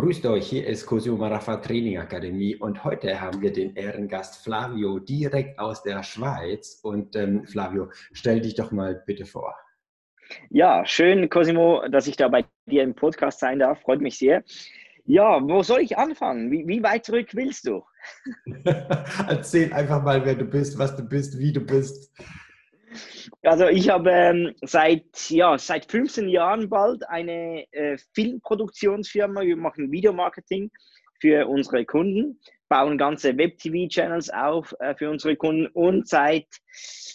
Grüßt euch, hier ist Cosio Marafa Training Akademie und heute haben wir den Ehrengast Flavio direkt aus der Schweiz. Und ähm, Flavio, stell dich doch mal bitte vor. Ja, schön, Cosimo, dass ich da bei dir im Podcast sein darf. Freut mich sehr. Ja, wo soll ich anfangen? Wie, wie weit zurück willst du? Erzähl einfach mal, wer du bist, was du bist, wie du bist. Also ich habe ähm, seit, ja, seit 15 Jahren bald eine äh, Filmproduktionsfirma. Wir machen Videomarketing für unsere Kunden, bauen ganze Web-TV-Channels auf äh, für unsere Kunden und seit,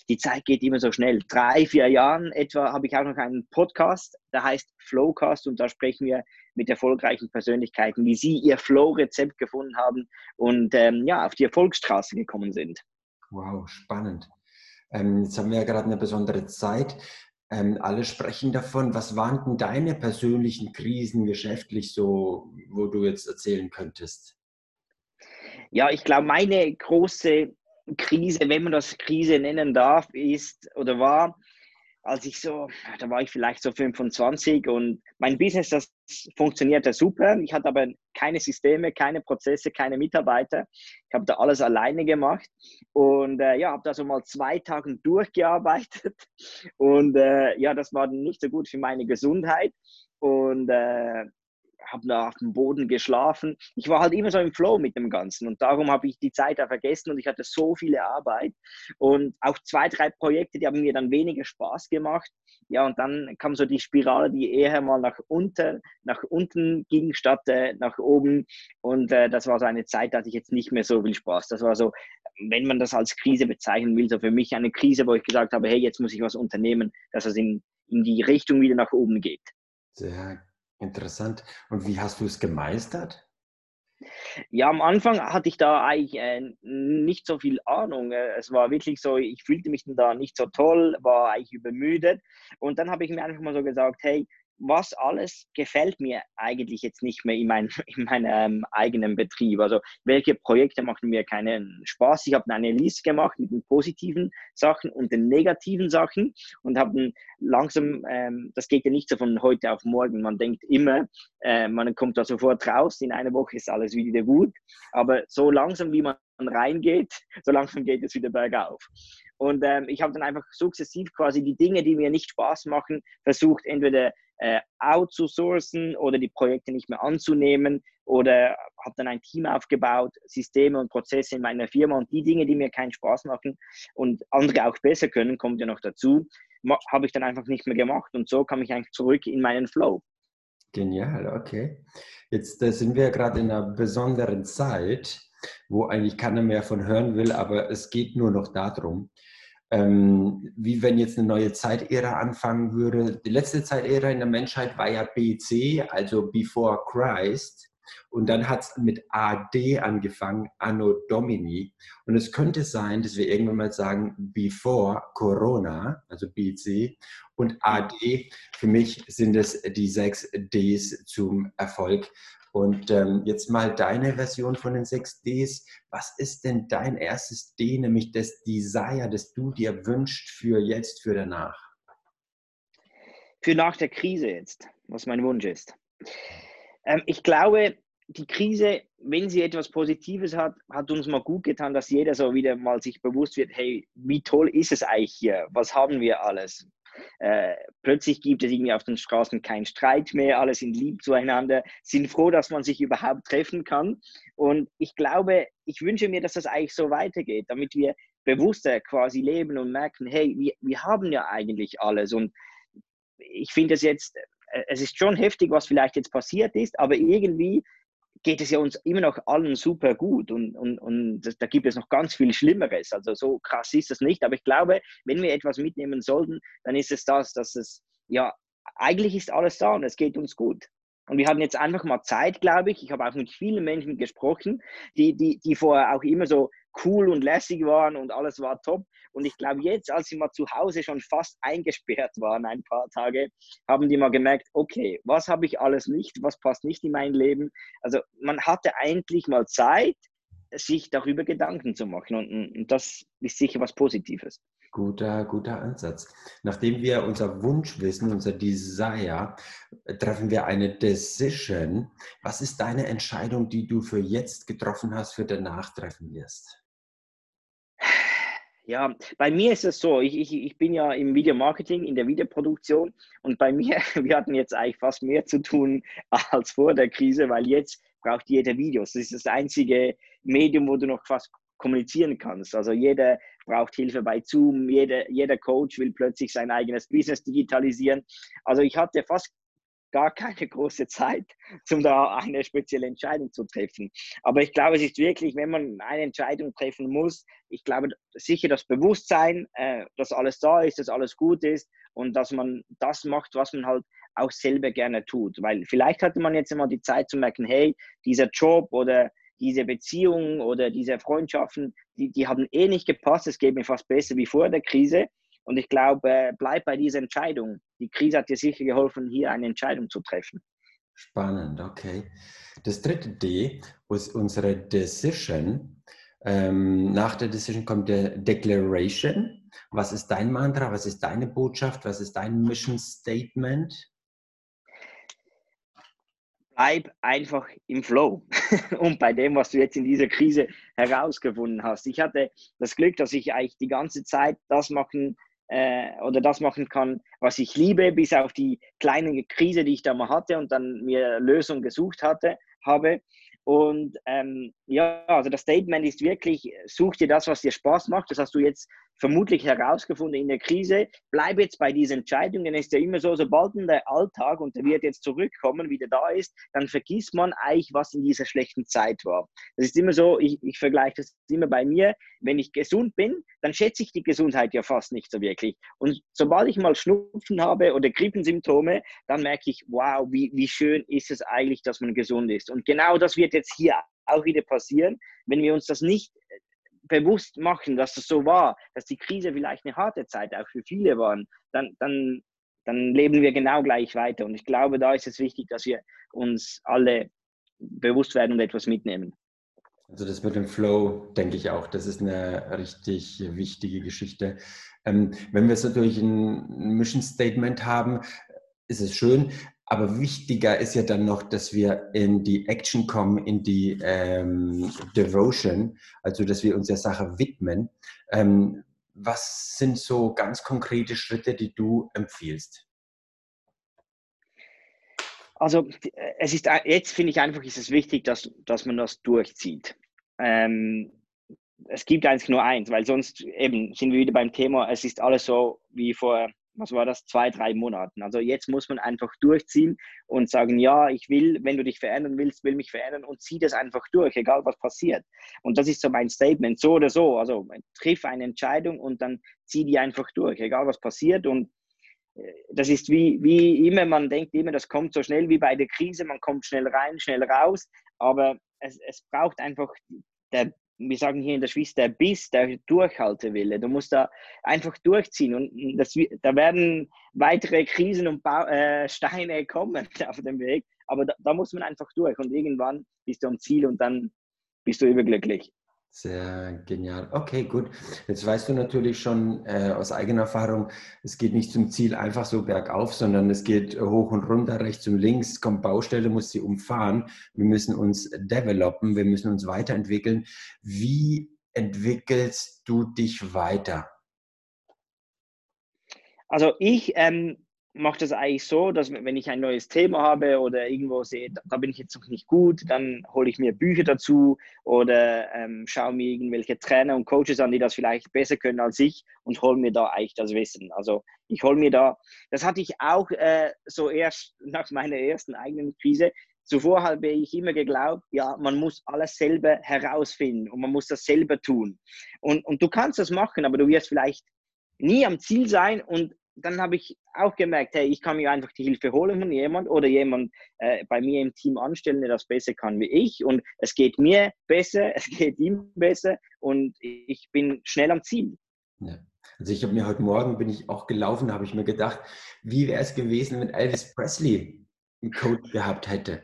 die Zeit geht immer so schnell, drei, vier Jahren etwa habe ich auch noch einen Podcast, der heißt Flowcast und da sprechen wir mit erfolgreichen Persönlichkeiten, wie sie ihr Flow-Rezept gefunden haben und ähm, ja, auf die Erfolgsstraße gekommen sind. Wow, spannend. Ähm, jetzt haben wir ja gerade eine besondere Zeit. Ähm, alle sprechen davon. Was waren denn deine persönlichen Krisen geschäftlich so, wo du jetzt erzählen könntest? Ja, ich glaube, meine große Krise, wenn man das Krise nennen darf, ist oder war, als ich so, da war ich vielleicht so 25 und mein Business, das funktionierte super. Ich hatte aber keine Systeme, keine Prozesse, keine Mitarbeiter. Ich habe da alles alleine gemacht und äh, ja, habe da so mal zwei Tage durchgearbeitet und äh, ja, das war nicht so gut für meine Gesundheit und äh, habe da auf dem Boden geschlafen. Ich war halt immer so im Flow mit dem Ganzen und darum habe ich die Zeit da vergessen und ich hatte so viele Arbeit und auch zwei, drei Projekte, die haben mir dann weniger Spaß gemacht. Ja, und dann kam so die Spirale, die eher mal nach unten, nach unten ging statt äh, nach oben und äh, das war so eine Zeit, da hatte ich jetzt nicht mehr so viel Spaß. Das war so, wenn man das als Krise bezeichnen will, so für mich eine Krise, wo ich gesagt habe, hey, jetzt muss ich was unternehmen, dass es in, in die Richtung wieder nach oben geht. Sehr Interessant. Und wie hast du es gemeistert? Ja, am Anfang hatte ich da eigentlich äh, nicht so viel Ahnung. Äh, es war wirklich so, ich fühlte mich da nicht so toll, war eigentlich übermüdet. Und dann habe ich mir einfach mal so gesagt, hey, was alles gefällt mir eigentlich jetzt nicht mehr in, mein, in meinem ähm, eigenen Betrieb. Also welche Projekte machen mir keinen Spaß. Ich habe eine Liste gemacht mit den positiven Sachen und den negativen Sachen und habe langsam, ähm, das geht ja nicht so von heute auf morgen. Man denkt immer, äh, man kommt da sofort raus, in einer Woche ist alles wieder gut. Aber so langsam, wie man reingeht, so langsam geht es wieder bergauf. Und ähm, ich habe dann einfach sukzessiv quasi die Dinge, die mir nicht Spaß machen, versucht entweder äh, outzusourcen oder die Projekte nicht mehr anzunehmen oder habe dann ein Team aufgebaut, Systeme und Prozesse in meiner Firma und die Dinge, die mir keinen Spaß machen und andere auch besser können, kommt ja noch dazu, habe ich dann einfach nicht mehr gemacht und so kam ich eigentlich zurück in meinen Flow. Genial, okay. Jetzt da sind wir gerade in einer besonderen Zeit, wo eigentlich keiner mehr von hören will, aber es geht nur noch darum, ähm, wie wenn jetzt eine neue Zeitära anfangen würde. Die letzte Zeitära in der Menschheit war ja BC, also Before Christ. Und dann hat es mit AD angefangen, Anno Domini. Und es könnte sein, dass wir irgendwann mal sagen, Before Corona, also BC. Und AD, für mich sind es die sechs Ds zum Erfolg. Und ähm, jetzt mal deine Version von den 6Ds. Was ist denn dein erstes D, nämlich das Desire, das du dir wünschst für jetzt, für danach? Für nach der Krise jetzt, was mein Wunsch ist. Ähm, ich glaube, die Krise, wenn sie etwas Positives hat, hat uns mal gut getan, dass jeder so wieder mal sich bewusst wird, hey, wie toll ist es eigentlich hier? Was haben wir alles? Äh, plötzlich gibt es irgendwie auf den Straßen keinen Streit mehr, alle sind lieb zueinander, sind froh, dass man sich überhaupt treffen kann. Und ich glaube, ich wünsche mir, dass das eigentlich so weitergeht, damit wir bewusster quasi leben und merken, hey, wir, wir haben ja eigentlich alles. Und ich finde es jetzt, äh, es ist schon heftig, was vielleicht jetzt passiert ist, aber irgendwie geht es ja uns immer noch allen super gut und, und, und da gibt es noch ganz viel Schlimmeres. Also so krass ist das nicht, aber ich glaube, wenn wir etwas mitnehmen sollten, dann ist es das, dass es, ja, eigentlich ist alles da und es geht uns gut. Und wir hatten jetzt einfach mal Zeit, glaube ich. Ich habe auch mit vielen Menschen gesprochen, die, die, die vorher auch immer so cool und lässig waren und alles war top. Und ich glaube, jetzt, als sie mal zu Hause schon fast eingesperrt waren, ein paar Tage, haben die mal gemerkt, okay, was habe ich alles nicht, was passt nicht in mein Leben. Also man hatte eigentlich mal Zeit, sich darüber Gedanken zu machen. Und, und das ist sicher was Positives. Guter, guter Ansatz. Nachdem wir unser Wunsch wissen, unser Desire, treffen wir eine Decision. Was ist deine Entscheidung, die du für jetzt getroffen hast, für danach treffen wirst? Ja, bei mir ist es so, ich, ich, ich bin ja im Videomarketing, in der Videoproduktion und bei mir, wir hatten jetzt eigentlich fast mehr zu tun als vor der Krise, weil jetzt braucht jeder Videos. Das ist das einzige Medium, wo du noch fast kommunizieren kannst. Also jeder braucht Hilfe bei Zoom, jeder, jeder Coach will plötzlich sein eigenes Business digitalisieren. Also ich hatte fast gar keine große Zeit, um da eine spezielle Entscheidung zu treffen. Aber ich glaube, es ist wirklich, wenn man eine Entscheidung treffen muss, ich glaube sicher das Bewusstsein, äh, dass alles da ist, dass alles gut ist und dass man das macht, was man halt auch selber gerne tut. Weil vielleicht hatte man jetzt immer die Zeit zu merken, hey, dieser Job oder diese Beziehungen oder diese Freundschaften, die, die haben eh nicht gepasst. Es geht mir fast besser wie vor der Krise. Und ich glaube, bleib bei dieser Entscheidung. Die Krise hat dir sicher geholfen, hier eine Entscheidung zu treffen. Spannend, okay. Das dritte D ist unsere Decision. Ähm, nach der Decision kommt der Declaration. Was ist dein Mantra? Was ist deine Botschaft? Was ist dein Mission Statement? bleib einfach im Flow und bei dem, was du jetzt in dieser Krise herausgefunden hast. Ich hatte das Glück, dass ich eigentlich die ganze Zeit das machen äh, oder das machen kann, was ich liebe, bis auf die kleine Krise, die ich da mal hatte und dann mir Lösung gesucht hatte, habe. Und ähm, ja, also das Statement ist wirklich, such dir das, was dir Spaß macht. Das hast du jetzt vermutlich herausgefunden in der Krise. Bleib jetzt bei dieser Entscheidung, denn es ist ja immer so, sobald der Alltag, und der wird jetzt zurückkommen, wieder da ist, dann vergisst man eigentlich, was in dieser schlechten Zeit war. Das ist immer so, ich, ich vergleiche das immer bei mir, wenn ich gesund bin, dann schätze ich die Gesundheit ja fast nicht so wirklich. Und sobald ich mal Schnupfen habe oder Grippensymptome, dann merke ich, wow, wie, wie schön ist es eigentlich, dass man gesund ist. Und genau das wird jetzt hier auch wieder passieren, wenn wir uns das nicht äh, bewusst machen, dass das so war, dass die Krise vielleicht eine harte Zeit auch für viele war, dann, dann, dann leben wir genau gleich weiter. Und ich glaube, da ist es wichtig, dass wir uns alle bewusst werden und etwas mitnehmen. Also das mit dem Flow, denke ich auch, das ist eine richtig wichtige Geschichte. Ähm, wenn wir jetzt natürlich ein Mission Statement haben, ist es schön, aber wichtiger ist ja dann noch, dass wir in die Action kommen, in die ähm, Devotion, also dass wir uns der Sache widmen. Ähm, was sind so ganz konkrete Schritte, die du empfiehlst? Also es ist jetzt finde ich einfach, ist es wichtig, dass, dass man das durchzieht. Ähm, es gibt eigentlich nur eins, weil sonst eben sind wir wieder beim Thema, es ist alles so wie vor was war das, zwei, drei Monaten. Also jetzt muss man einfach durchziehen und sagen, ja, ich will, wenn du dich verändern willst, will mich verändern und zieh das einfach durch, egal was passiert. Und das ist so mein Statement, so oder so. Also triff eine Entscheidung und dann zieh die einfach durch, egal was passiert. Und äh, das ist wie, wie immer, man denkt immer, das kommt so schnell wie bei der Krise, man kommt schnell rein, schnell raus, aber es, es braucht einfach der wir sagen hier in der Schweiz, der Biss, der Durchhaltewille. Du musst da einfach durchziehen und das, da werden weitere Krisen und Bau, äh, Steine kommen auf dem Weg, aber da, da, muss man einfach durch und irgendwann bist du am Ziel und dann bist du überglücklich. Sehr genial. Okay, gut. Jetzt weißt du natürlich schon äh, aus eigener Erfahrung, es geht nicht zum Ziel einfach so bergauf, sondern es geht hoch und runter, rechts und links, kommt Baustelle, muss sie umfahren. Wir müssen uns developen, wir müssen uns weiterentwickeln. Wie entwickelst du dich weiter? Also ich ähm, mache das eigentlich so, dass wenn ich ein neues Thema habe oder irgendwo sehe, da bin ich jetzt noch nicht gut, dann hole ich mir Bücher dazu oder ähm, schaue mir irgendwelche Trainer und Coaches an, die das vielleicht besser können als ich und hole mir da eigentlich das Wissen. Also ich hole mir da, das hatte ich auch äh, so erst nach meiner ersten eigenen Krise. Zuvor habe ich immer geglaubt, ja, man muss alles selber herausfinden und man muss das selber tun. Und, und du kannst das machen, aber du wirst vielleicht nie am Ziel sein und dann habe ich auch gemerkt, hey, ich kann mir einfach die Hilfe holen von jemand oder jemand äh, bei mir im Team anstellen, der das besser kann wie ich. Und es geht mir besser, es geht ihm besser und ich bin schnell am Ziel. Ja. Also ich habe mir heute Morgen bin ich auch gelaufen, habe ich mir gedacht, wie wäre es gewesen, wenn Elvis Presley einen Coach gehabt hätte?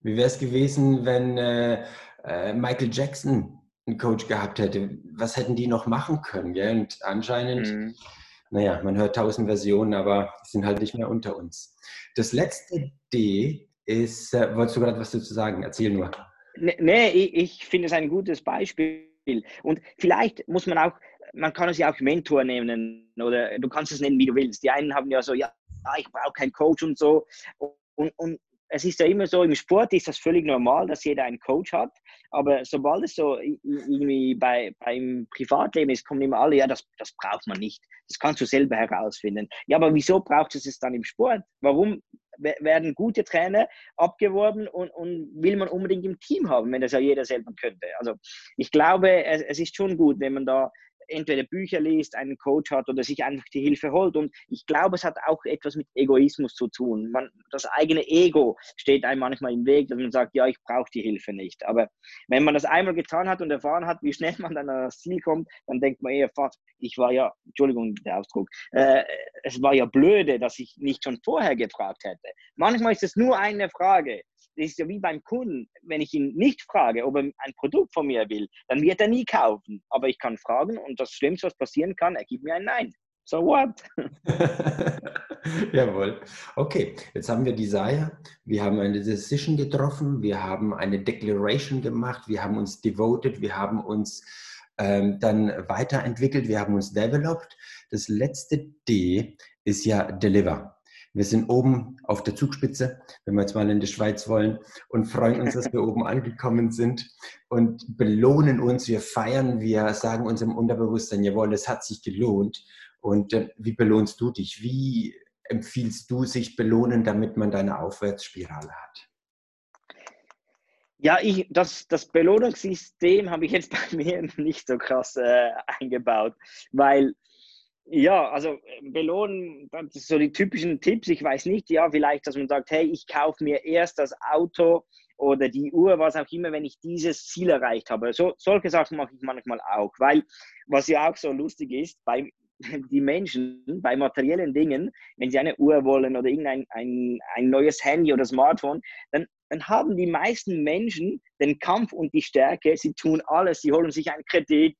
Wie wäre es gewesen, wenn äh, äh, Michael Jackson einen Coach gehabt hätte, was hätten die noch machen können? Gell? Und anscheinend, mhm. Naja, man hört tausend Versionen, aber sind halt nicht mehr unter uns. Das letzte D ist, äh, wolltest du gerade was dazu sagen? Erzähl nur. Nee, nee ich, ich finde es ein gutes Beispiel. Und vielleicht muss man auch, man kann es ja auch Mentor nehmen oder du kannst es nennen, wie du willst. Die einen haben ja so, ja, ich brauche keinen Coach und so. Und, und es ist ja immer so, im Sport ist das völlig normal, dass jeder einen Coach hat. Aber sobald es so irgendwie bei, beim Privatleben ist, kommen immer alle, ja, das, das braucht man nicht. Das kannst du selber herausfinden. Ja, aber wieso braucht es es dann im Sport? Warum werden gute Trainer abgeworben und, und will man unbedingt im Team haben, wenn das ja jeder selber könnte? Also ich glaube, es, es ist schon gut, wenn man da entweder Bücher liest, einen Coach hat oder sich einfach die Hilfe holt. Und ich glaube, es hat auch etwas mit Egoismus zu tun. Man, das eigene Ego steht einem manchmal im Weg, dass man sagt, ja, ich brauche die Hilfe nicht. Aber wenn man das einmal getan hat und erfahren hat, wie schnell man dann an das Ziel kommt, dann denkt man eher, ich war ja, Entschuldigung der Ausdruck, äh, es war ja blöde, dass ich nicht schon vorher gefragt hätte. Manchmal ist es nur eine Frage das ist ja wie beim Kunden. Wenn ich ihn nicht frage, ob er ein Produkt von mir will, dann wird er nie kaufen. Aber ich kann fragen und das Schlimmste, was passieren kann, er gibt mir ein Nein. So what? Jawohl. Okay, jetzt haben wir Desire, wir haben eine Decision getroffen, wir haben eine Declaration gemacht, wir haben uns devoted, wir haben uns ähm, dann weiterentwickelt, wir haben uns developed. Das letzte D ist ja Deliver. Wir sind oben auf der Zugspitze, wenn wir jetzt mal in die Schweiz wollen, und freuen uns, dass wir oben angekommen sind und belohnen uns. Wir feiern, wir sagen uns im Unterbewusstsein, jawohl, es hat sich gelohnt. Und äh, wie belohnst du dich? Wie empfiehlst du sich belohnen, damit man deine Aufwärtsspirale hat? Ja, ich, das, das Belohnungssystem habe ich jetzt bei mir nicht so krass äh, eingebaut, weil ja, also äh, belohnen, das sind so die typischen Tipps. Ich weiß nicht, ja, vielleicht, dass man sagt, hey, ich kaufe mir erst das Auto oder die Uhr, was auch immer, wenn ich dieses Ziel erreicht habe. So, solche Sachen mache ich manchmal auch, weil was ja auch so lustig ist, bei die Menschen bei materiellen Dingen, wenn sie eine Uhr wollen oder irgendein ein, ein neues Handy oder Smartphone, dann, dann haben die meisten Menschen den Kampf und die Stärke, sie tun alles, sie holen sich einen Kredit,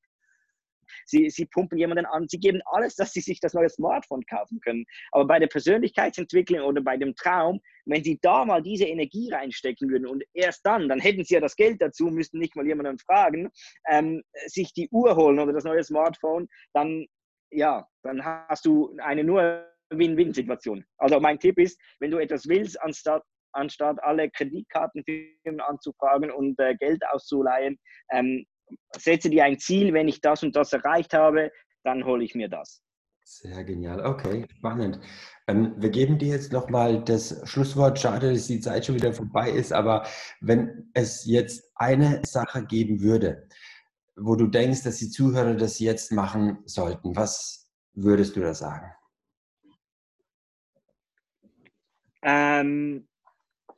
sie, sie pumpen jemanden an, sie geben alles, dass sie sich das neue Smartphone kaufen können. Aber bei der Persönlichkeitsentwicklung oder bei dem Traum, wenn sie da mal diese Energie reinstecken würden und erst dann, dann hätten sie ja das Geld dazu, müssten nicht mal jemanden fragen, ähm, sich die Uhr holen oder das neue Smartphone, dann, ja, dann hast du eine nur Win-Win-Situation. Also mein Tipp ist, wenn du etwas willst, anstatt anstatt alle Kreditkartenfirmen anzufragen und äh, Geld auszuleihen, ähm, setze dir ein Ziel, wenn ich das und das erreicht habe, dann hole ich mir das. Sehr genial. Okay, spannend. Ähm, wir geben dir jetzt nochmal das Schlusswort. Schade, dass die Zeit schon wieder vorbei ist, aber wenn es jetzt eine Sache geben würde, wo du denkst, dass die Zuhörer das jetzt machen sollten, was würdest du da sagen? Ähm,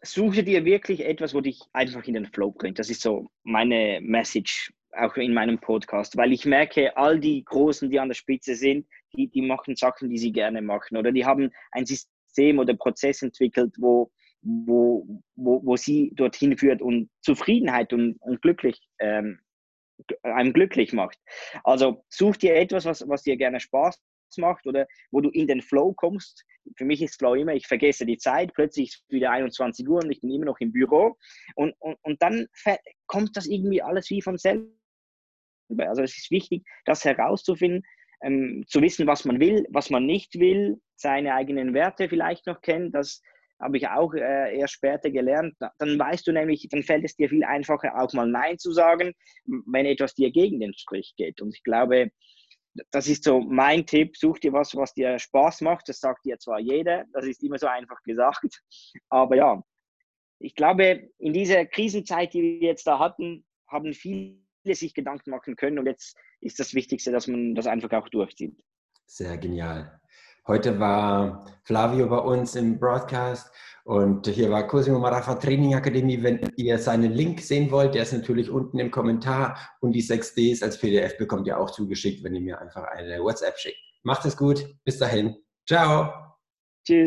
suche dir wirklich etwas, wo dich einfach in den Flow bringt. Das ist so meine Message auch in meinem Podcast, weil ich merke, all die Großen, die an der Spitze sind, die, die machen Sachen, die sie gerne machen oder die haben ein System oder Prozess entwickelt, wo, wo, wo, wo sie dorthin führt und Zufriedenheit und, und glücklich, ähm, einem glücklich macht. Also such dir etwas, was, was dir gerne Spaß macht oder wo du in den Flow kommst. Für mich ist Flow immer, ich vergesse die Zeit, plötzlich ist es wieder 21 Uhr und ich bin immer noch im Büro und, und, und dann kommt das irgendwie alles wie von selbst also es ist wichtig, das herauszufinden, ähm, zu wissen, was man will, was man nicht will, seine eigenen Werte vielleicht noch kennen. Das habe ich auch äh, erst später gelernt. Dann weißt du nämlich, dann fällt es dir viel einfacher, auch mal Nein zu sagen, wenn etwas dir gegen den Strich geht. Und ich glaube, das ist so mein Tipp. Such dir was, was dir Spaß macht. Das sagt dir zwar jeder, das ist immer so einfach gesagt. Aber ja, ich glaube, in dieser Krisenzeit, die wir jetzt da hatten, haben viele sich Gedanken machen können. Und jetzt ist das Wichtigste, dass man das einfach auch durchzieht. Sehr genial. Heute war Flavio bei uns im Broadcast und hier war Cosimo Marafa Training Akademie. Wenn ihr seinen Link sehen wollt, der ist natürlich unten im Kommentar und die 6Ds als PDF bekommt ihr auch zugeschickt, wenn ihr mir einfach eine WhatsApp schickt. Macht es gut. Bis dahin. Ciao. Tschüss.